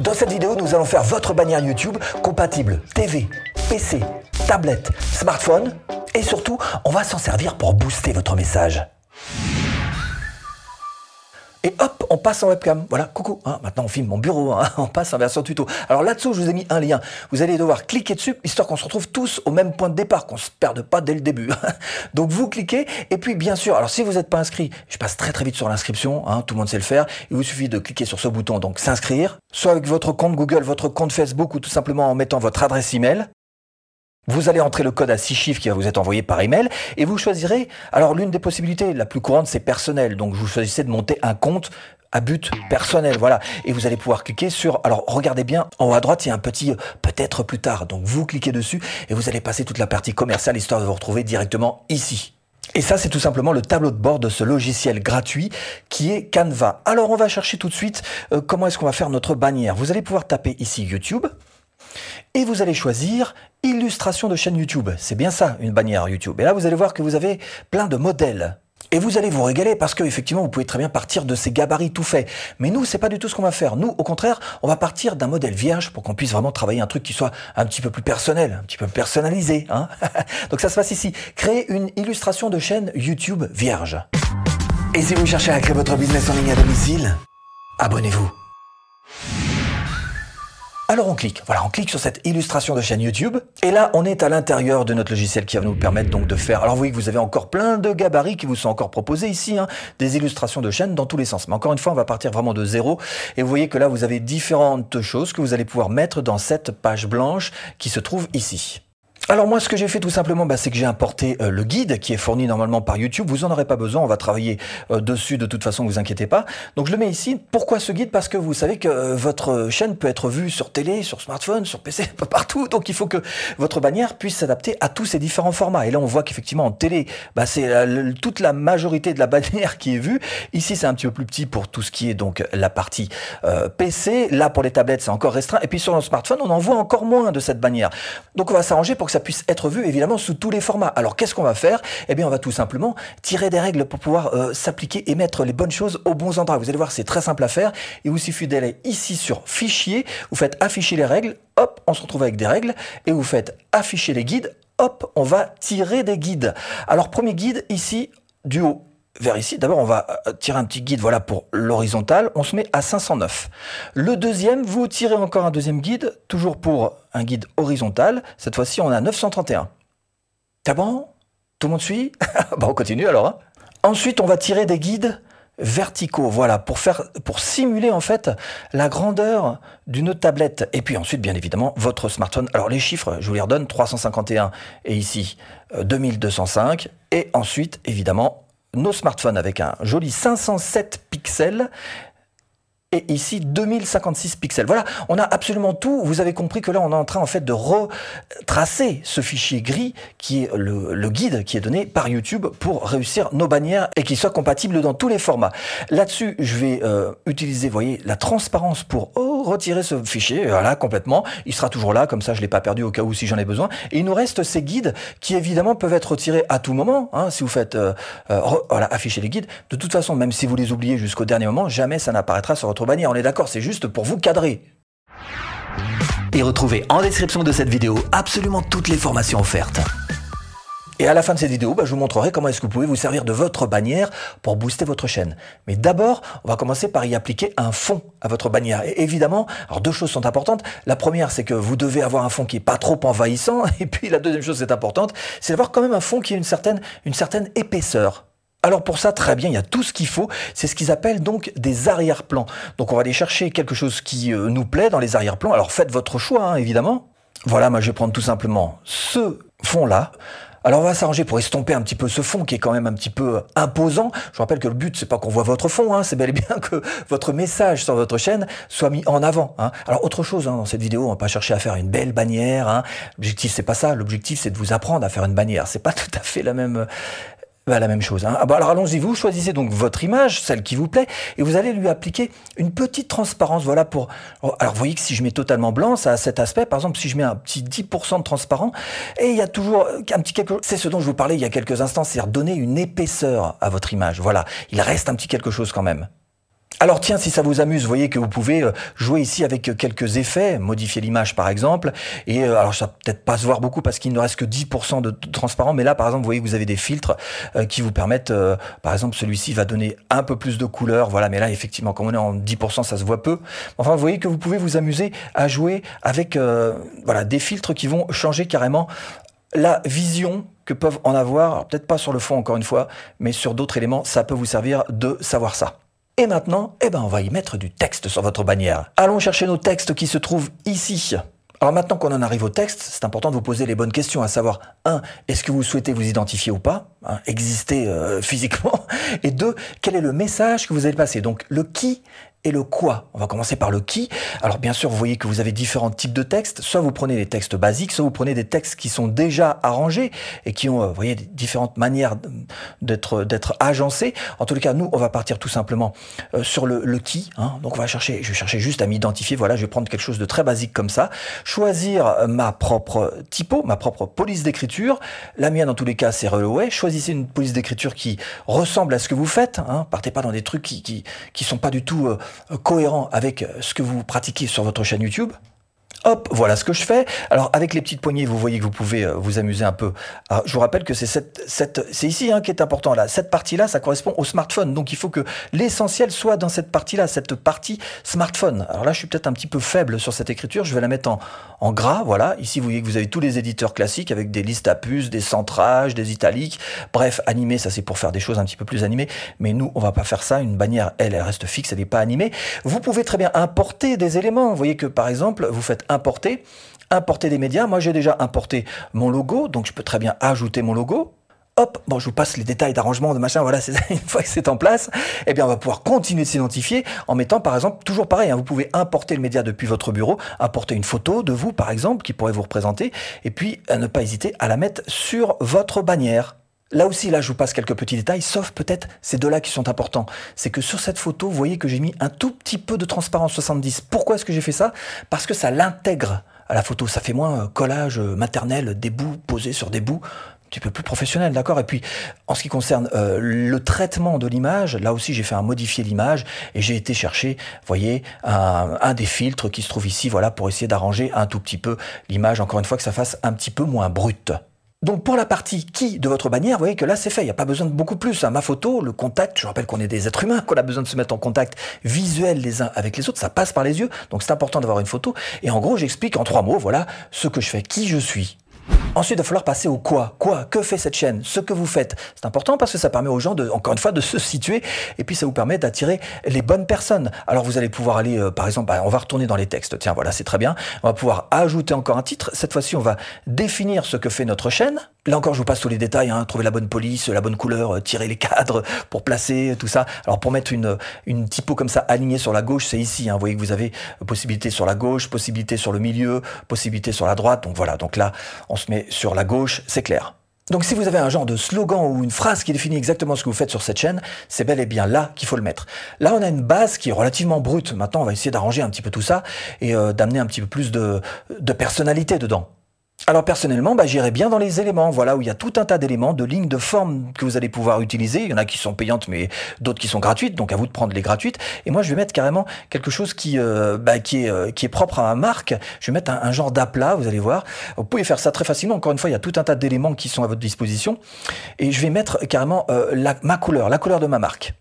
Dans cette vidéo, nous allons faire votre bannière YouTube compatible TV, PC, tablette, smartphone et surtout, on va s'en servir pour booster votre message. Et hop, on passe en webcam. Voilà, coucou. Hein, maintenant, on filme mon bureau. Hein, on passe en version tuto. Alors là-dessous, je vous ai mis un lien. Vous allez devoir cliquer dessus, histoire qu'on se retrouve tous au même point de départ, qu'on se perde pas dès le début. Donc vous cliquez, et puis bien sûr, alors si vous n'êtes pas inscrit, je passe très très vite sur l'inscription. Hein, tout le monde sait le faire. Il vous suffit de cliquer sur ce bouton, donc s'inscrire, soit avec votre compte Google, votre compte Facebook, ou tout simplement en mettant votre adresse email. Vous allez entrer le code à six chiffres qui va vous être envoyé par email et vous choisirez. Alors l'une des possibilités, la plus courante, c'est personnel. Donc vous choisissez de monter un compte à but personnel, voilà. Et vous allez pouvoir cliquer sur. Alors regardez bien, en haut à droite, il y a un petit euh, peut-être plus tard. Donc vous cliquez dessus et vous allez passer toute la partie commerciale histoire de vous retrouver directement ici. Et ça, c'est tout simplement le tableau de bord de ce logiciel gratuit qui est Canva. Alors on va chercher tout de suite euh, comment est-ce qu'on va faire notre bannière. Vous allez pouvoir taper ici YouTube et vous allez choisir illustration de chaîne YouTube. C'est bien ça, une bannière YouTube. Et là, vous allez voir que vous avez plein de modèles. Et vous allez vous régaler parce que effectivement vous pouvez très bien partir de ces gabarits tout faits. Mais nous c'est pas du tout ce qu'on va faire. Nous au contraire on va partir d'un modèle vierge pour qu'on puisse vraiment travailler un truc qui soit un petit peu plus personnel, un petit peu personnalisé. Hein Donc ça se passe ici. Créer une illustration de chaîne YouTube vierge. Et si vous cherchez à créer votre business en ligne à domicile, abonnez-vous. Alors on clique, voilà, on clique sur cette illustration de chaîne YouTube, et là on est à l'intérieur de notre logiciel qui va nous permettre donc de faire. Alors vous voyez que vous avez encore plein de gabarits qui vous sont encore proposés ici, hein, des illustrations de chaîne dans tous les sens. Mais encore une fois, on va partir vraiment de zéro, et vous voyez que là vous avez différentes choses que vous allez pouvoir mettre dans cette page blanche qui se trouve ici. Alors moi, ce que j'ai fait tout simplement, bah, c'est que j'ai importé euh, le guide qui est fourni normalement par YouTube. Vous en aurez pas besoin, on va travailler euh, dessus de toute façon, vous inquiétez pas. Donc je le mets ici. Pourquoi ce guide? Parce que vous savez que euh, votre chaîne peut être vue sur télé, sur smartphone, sur PC, partout. Donc il faut que votre bannière puisse s'adapter à tous ces différents formats. Et là, on voit qu'effectivement en télé, bah, c'est toute la majorité de la bannière qui est vue. Ici, c'est un petit peu plus petit pour tout ce qui est donc la partie PC. Là, pour les tablettes, c'est encore restreint. Et puis sur le smartphone, on en voit encore moins de cette bannière. Donc on va s'arranger pour que ça puisse être vu évidemment sous tous les formats. Alors qu'est-ce qu'on va faire? Eh bien on va tout simplement tirer des règles pour pouvoir euh, s'appliquer et mettre les bonnes choses aux bons endroits. Vous allez voir c'est très simple à faire. Il vous suffit d'aller ici sur fichier, vous faites afficher les règles, hop, on se retrouve avec des règles et vous faites afficher les guides, hop, on va tirer des guides. Alors premier guide ici du haut vers ici. D'abord, on va euh, tirer un petit guide, voilà, pour l'horizontale. On se met à 509. Le deuxième, vous tirez encore un deuxième guide, toujours pour un guide horizontal. Cette fois-ci, on a 931. C'est bon? Tout le monde suit? Bon, on continue alors. Hein. Ensuite, on va tirer des guides verticaux, voilà, pour faire, pour simuler en fait la grandeur d'une tablette. Et puis ensuite, bien évidemment, votre smartphone. Alors les chiffres, je vous les redonne, 351 et ici 2205. Euh, et ensuite, évidemment, nos smartphones avec un joli 507 pixels et ici 2056 pixels. Voilà, on a absolument tout. Vous avez compris que là, on est en train en fait de retracer ce fichier gris qui est le, guide qui est donné par YouTube pour réussir nos bannières et qui soit compatible dans tous les formats. Là-dessus, je vais euh, utiliser, voyez, la transparence pour oh, retirer ce fichier. Voilà, complètement. Il sera toujours là, comme ça, je l'ai pas perdu au cas où si j'en ai besoin. Et il nous reste ces guides qui évidemment peuvent être retirés à tout moment. Hein, si vous faites euh, euh, voilà, afficher les guides. De toute façon, même si vous les oubliez jusqu'au dernier moment, jamais ça n'apparaîtra sur votre bannière. On est d'accord, c'est juste pour vous cadrer. Et retrouvez en description de cette vidéo absolument toutes les formations offertes. Et à la fin de cette vidéo, bah, je vous montrerai comment est-ce que vous pouvez vous servir de votre bannière pour booster votre chaîne. Mais d'abord, on va commencer par y appliquer un fond à votre bannière. Et évidemment, alors deux choses sont importantes. La première, c'est que vous devez avoir un fond qui est pas trop envahissant. Et puis la deuxième chose, c'est importante, c'est d'avoir quand même un fond qui a une certaine, une certaine épaisseur. Alors pour ça, très bien, il y a tout ce qu'il faut. C'est ce qu'ils appellent donc des arrière-plans. Donc on va aller chercher quelque chose qui euh, nous plaît dans les arrière-plans. Alors faites votre choix, hein, évidemment. Voilà, moi je vais prendre tout simplement ce fond-là. Alors on va s'arranger pour estomper un petit peu ce fond qui est quand même un petit peu imposant. Je rappelle que le but c'est pas qu'on voit votre fond, hein, c'est bel et bien que votre message sur votre chaîne soit mis en avant. Hein. Alors autre chose hein, dans cette vidéo, on va pas chercher à faire une belle bannière. Hein. L'objectif c'est pas ça. L'objectif c'est de vous apprendre à faire une bannière. C'est pas tout à fait la même bah, la même chose. Hein. Ah bah, alors allons-y, vous choisissez donc votre image, celle qui vous plaît, et vous allez lui appliquer une petite transparence. Voilà pour. Oh, alors vous voyez que si je mets totalement blanc, ça a cet aspect. Par exemple, si je mets un petit 10% de transparent, et il y a toujours un petit quelque chose. C'est ce dont je vous parlais il y a quelques instants, c'est-à-dire donner une épaisseur à votre image. Voilà, il reste un petit quelque chose quand même. Alors tiens, si ça vous amuse, vous voyez que vous pouvez euh, jouer ici avec quelques effets, modifier l'image par exemple, et euh, alors ça peut-être pas se voir beaucoup parce qu'il ne reste que 10% de transparent, mais là par exemple, vous voyez que vous avez des filtres euh, qui vous permettent, par exemple celui-ci va donner un peu plus de couleur, voilà, mais là effectivement, comme on est en 10%, ça se voit peu. Enfin, vous voyez que vous pouvez vous amuser à jouer avec voilà des filtres qui vont changer carrément la vision que peuvent en avoir, peut-être pas sur le fond encore une fois, mais sur d'autres éléments, ça peut vous servir de savoir ça. Et maintenant, eh ben, on va y mettre du texte sur votre bannière. Allons chercher nos textes qui se trouvent ici. Alors maintenant qu'on en arrive au texte, c'est important de vous poser les bonnes questions, à savoir, un, est-ce que vous souhaitez vous identifier ou pas, hein, exister euh, physiquement, et deux, quel est le message que vous allez passer? Donc le qui et le quoi. On va commencer par le qui. Alors bien sûr, vous voyez que vous avez différents types de textes. Soit vous prenez des textes basiques, soit vous prenez des textes qui sont déjà arrangés et qui ont, euh, vous voyez, différentes manières d'être d'être agencés. En tous les cas, nous, on va partir tout simplement euh, sur le, qui. Hein. Donc on va chercher, je vais chercher juste à m'identifier. Voilà, je vais prendre quelque chose de très basique comme ça. Choisir euh, ma propre typo, ma propre police d'écriture. La mienne, dans tous les cas, c'est Reloway. Choisissez une police d'écriture qui ressemble à ce que vous faites. Hein. Partez pas dans des trucs qui qui, qui sont pas du tout cohérent avec ce que vous pratiquez sur votre chaîne YouTube, Hop, voilà ce que je fais. Alors avec les petites poignées, vous voyez que vous pouvez euh, vous amuser un peu. je vous rappelle que c'est cette, cette c'est ici hein, qui est important là. Cette partie-là, ça correspond au smartphone. Donc il faut que l'essentiel soit dans cette partie-là, cette partie smartphone. Alors là, je suis peut-être un petit peu faible sur cette écriture. Je vais la mettre en, en gras. Voilà. Ici, vous voyez que vous avez tous les éditeurs classiques avec des listes à puces, des centrages, des italiques. Bref, animé, ça c'est pour faire des choses un petit peu plus animées. Mais nous, on va pas faire ça. Une bannière, elle, elle reste fixe, elle n'est pas animée. Vous pouvez très bien importer des éléments. Vous voyez que par exemple, vous faites importer. Importer des médias. Moi, j'ai déjà importé mon logo, donc je peux très bien ajouter mon logo. Hop, bon, je vous passe les détails d'arrangement, de machin, voilà, une fois que c'est en place, eh bien, on va pouvoir continuer de s'identifier en mettant, par exemple, toujours pareil, hein, vous pouvez importer le média depuis votre bureau, importer une photo de vous, par exemple, qui pourrait vous représenter, et puis ne pas hésiter à la mettre sur votre bannière. Là aussi, là, je vous passe quelques petits détails, sauf peut-être ces deux-là qui sont importants. C'est que sur cette photo, vous voyez que j'ai mis un tout petit peu de transparence 70. Pourquoi est-ce que j'ai fait ça? Parce que ça l'intègre à la photo. Ça fait moins euh, collage euh, maternel, des bouts posés sur des bouts un petit peu plus professionnel, d'accord? Et puis, en ce qui concerne euh, le traitement de l'image, là aussi, j'ai fait un modifier l'image et j'ai été chercher, voyez, un, un, des filtres qui se trouve ici, voilà, pour essayer d'arranger un tout petit peu l'image, encore une fois, que ça fasse un petit peu moins brute. Donc pour la partie qui de votre bannière, vous voyez que là c'est fait, il n'y a pas besoin de beaucoup plus. Hein. Ma photo, le contact, je rappelle qu'on est des êtres humains, qu'on a besoin de se mettre en contact visuel les uns avec les autres, ça passe par les yeux, donc c'est important d'avoir une photo. Et en gros j'explique en trois mots, voilà ce que je fais, qui je suis, Ensuite, il va falloir passer au quoi. Quoi? Que fait cette chaîne? Ce que vous faites. C'est important parce que ça permet aux gens, de, encore une fois, de se situer et puis ça vous permet d'attirer les bonnes personnes. Alors vous allez pouvoir aller, euh, par exemple, bah, on va retourner dans les textes. Tiens, voilà, c'est très bien. On va pouvoir ajouter encore un titre. Cette fois-ci, on va définir ce que fait notre chaîne. Là encore, je vous passe tous les détails. Hein, trouver la bonne police, la bonne couleur, euh, tirer les cadres pour placer tout ça. Alors pour mettre une, une typo comme ça alignée sur la gauche, c'est ici. Hein. Vous voyez que vous avez possibilité sur la gauche, possibilité sur le milieu, possibilité sur la droite. Donc voilà. Donc là, se met sur la gauche, c'est clair. Donc si vous avez un genre de slogan ou une phrase qui définit exactement ce que vous faites sur cette chaîne, c'est bel et bien là qu'il faut le mettre. Là, on a une base qui est relativement brute. Maintenant, on va essayer d'arranger un petit peu tout ça et euh, d'amener un petit peu plus de personnalité dedans. Alors personnellement, bah, j'irai bien dans les éléments, voilà, où il y a tout un tas d'éléments, de lignes de forme que vous allez pouvoir utiliser. Il y en a qui sont payantes, mais d'autres qui sont gratuites, donc à vous de prendre les gratuites. Et moi, je vais mettre carrément quelque chose qui, euh, bah, euh, est propre à ma marque. Je vais mettre un, genre d'aplat, vous allez voir. Vous pouvez faire ça très facilement. Encore une fois, il y a tout un tas d'éléments qui sont à votre disposition. Et je vais mettre carrément euh, ma couleur, la couleur de ma marque.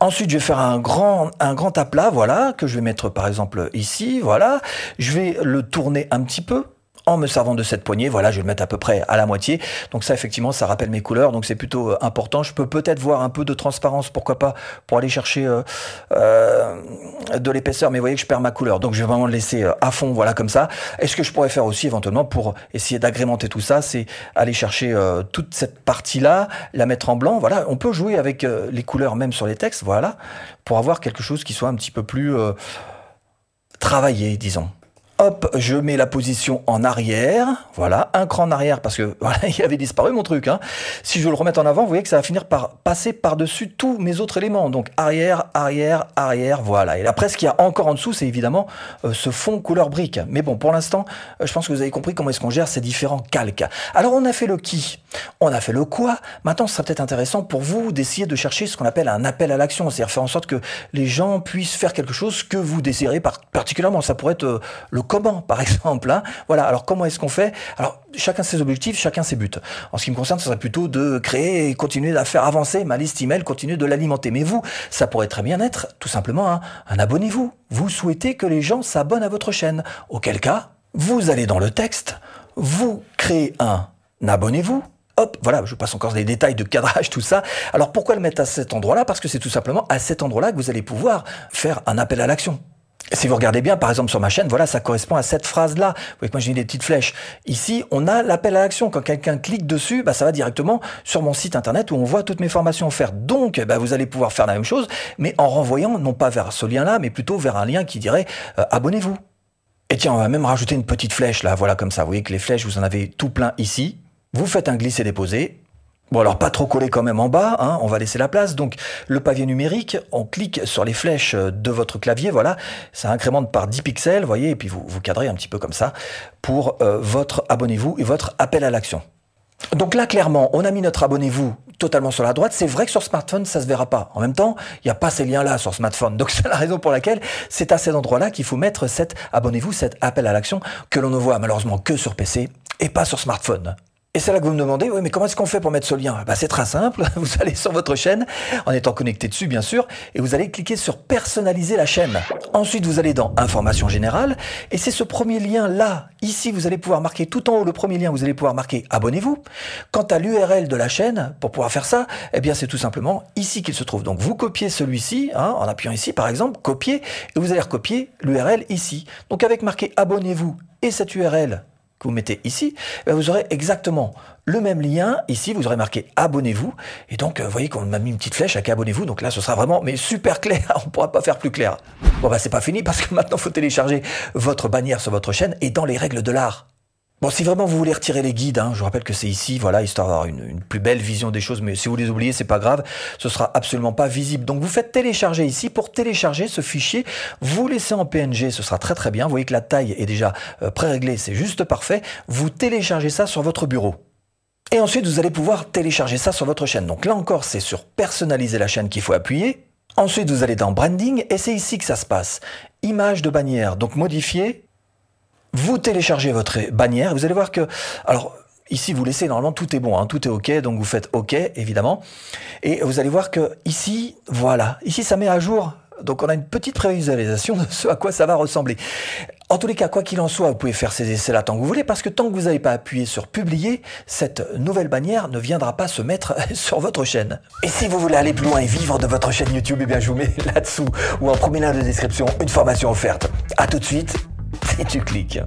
Ensuite, je vais faire un grand, un grand aplat, voilà, que je vais mettre par exemple ici, voilà. Je vais le tourner un petit peu, en me servant de cette poignée. Voilà, je vais le mettre à peu près à la moitié. Donc ça, effectivement, ça rappelle mes couleurs, donc c'est plutôt euh, important. Je peux peut-être voir un peu de transparence, pourquoi pas, pour aller chercher euh, euh, de l'épaisseur, mais vous voyez que je perds ma couleur. Donc je vais vraiment le laisser à fond, voilà, comme ça. Et ce que je pourrais faire aussi, éventuellement, pour essayer d'agrémenter tout ça, c'est aller chercher toute cette partie-là, la mettre en blanc. Voilà, on peut jouer avec les couleurs même sur les textes, voilà, pour avoir quelque chose qui soit un petit peu plus travaillé, disons. Je mets la position en arrière. Voilà, un cran en arrière parce que voilà, il avait disparu mon truc. Hein. Si je le remets en avant, vous voyez que ça va finir par passer par-dessus tous mes autres éléments. Donc arrière, arrière, arrière, voilà. Et après, ce qu'il y a encore en dessous, c'est évidemment euh, ce fond couleur brique. Mais bon, pour l'instant, euh, je pense que vous avez compris comment est-ce qu'on gère ces différents calques. Alors, on a fait le qui, on a fait le quoi? Maintenant, ce sera peut-être intéressant pour vous d'essayer de chercher ce qu'on appelle un appel à l'action, c'est-à-dire faire en sorte que les gens puissent faire quelque chose que vous désirez particulièrement. Ça pourrait être euh, le comment, par exemple. Hein. Voilà. Alors comment est-ce qu'on fait? Alors chacun ses objectifs, chacun ses buts. En ce qui me concerne, ce serait plutôt de créer et continuer à faire avancer ma liste email, continuer de l'alimenter. Mais vous, ça pourrait très bien être tout simplement un, un abonnez-vous. Vous souhaitez que les gens s'abonnent à votre chaîne. Auquel cas, vous allez dans le texte, vous créez un abonnez-vous, Hop, voilà, je passe encore des détails de cadrage, tout ça. Alors pourquoi le mettre à cet endroit-là? Parce que c'est tout simplement à cet endroit-là que vous allez pouvoir faire un appel à l'action. Si vous regardez bien, par exemple sur ma chaîne, voilà, ça correspond à cette phrase-là. Vous voyez que moi j'ai mis des petites flèches. Ici, on a l'appel à l'action. Quand quelqu'un clique dessus, bah, ça va directement sur mon site internet où on voit toutes mes formations offertes. Donc, bah, vous allez pouvoir faire la même chose, mais en renvoyant non pas vers ce lien-là, mais plutôt vers un lien qui dirait euh, abonnez-vous. Et tiens, on va même rajouter une petite flèche là, voilà comme ça. Vous voyez que les flèches, vous en avez tout plein ici. Vous faites un glisser-déposer. Bon alors pas trop collé quand même en bas, hein, on va laisser la place. Donc le papier numérique, on clique sur les flèches de votre clavier, voilà, ça incrémente par 10 pixels, voyez, et puis vous, vous cadrez un petit peu comme ça pour euh, votre abonnez-vous et votre appel à l'action. Donc là clairement, on a mis notre abonnez-vous totalement sur la droite. C'est vrai que sur smartphone, ça se verra pas. En même temps, il n'y a pas ces liens-là sur smartphone. Donc c'est la raison pour laquelle c'est à cet endroit-là qu'il faut mettre cet abonnez-vous, cet appel à l'action que l'on ne voit malheureusement que sur PC et pas sur smartphone. Et c'est là que vous me demandez, oui, mais comment est-ce qu'on fait pour mettre ce lien? Bah, C'est très simple. Vous allez sur votre chaîne, en étant connecté dessus, bien sûr, et vous allez cliquer sur personnaliser la chaîne. Ensuite, vous allez dans information générale, et c'est ce premier lien-là. Ici, vous allez pouvoir marquer tout en haut le premier lien, vous allez pouvoir marquer abonnez-vous. Quant à l'URL de la chaîne, pour pouvoir faire ça, eh bien, c'est tout simplement ici qu'il se trouve. Donc, vous copiez celui-ci, hein, en appuyant ici, par exemple, copier, et vous allez recopier l'URL ici. Donc, avec marqué abonnez-vous et cette URL vous mettez ici, eh vous aurez exactement le même lien. Ici, vous aurez marqué abonnez-vous. Et donc, euh, vous voyez qu'on m'a mis une petite flèche avec abonnez-vous. Donc là, ce sera vraiment mais super clair. On ne pourra pas faire plus clair. Bon, bah, c'est pas fini parce que maintenant, faut télécharger votre bannière sur votre chaîne et dans les règles de l'art. Bon, si vraiment vous voulez retirer les guides, hein, je vous rappelle que c'est ici, voilà, histoire d'avoir une, plus belle vision des choses, mais si vous les oubliez, c'est pas grave, ce sera absolument pas visible. Donc vous faites télécharger ici. Pour télécharger ce fichier, vous laissez en PNG, ce sera très très bien. Vous voyez que la taille est déjà euh, pré-réglée, c'est juste parfait. Vous téléchargez ça sur votre bureau. Et ensuite, vous allez pouvoir télécharger ça sur votre chaîne. Donc là encore, c'est sur personnaliser la chaîne qu'il faut appuyer. Ensuite, vous allez dans branding et c'est ici que ça se passe. Image de bannière, donc modifier vous téléchargez votre bannière, vous allez voir que, alors ici vous laissez normalement tout est bon, hein, tout est ok, donc vous faites ok évidemment, et vous allez voir que ici, voilà, ici ça met à jour. Donc on a une petite prévisualisation de ce à quoi ça va ressembler. En tous les cas, quoi qu'il en soit, vous pouvez faire ces essais-là tant que vous voulez, parce que tant que vous n'avez pas appuyé sur publier, cette nouvelle bannière ne viendra pas se mettre sur votre chaîne. Et si vous voulez aller plus loin et vivre de votre chaîne YouTube, eh bien je vous mets là-dessous ou en premier lien de description une formation offerte. À tout de suite et tu cliques.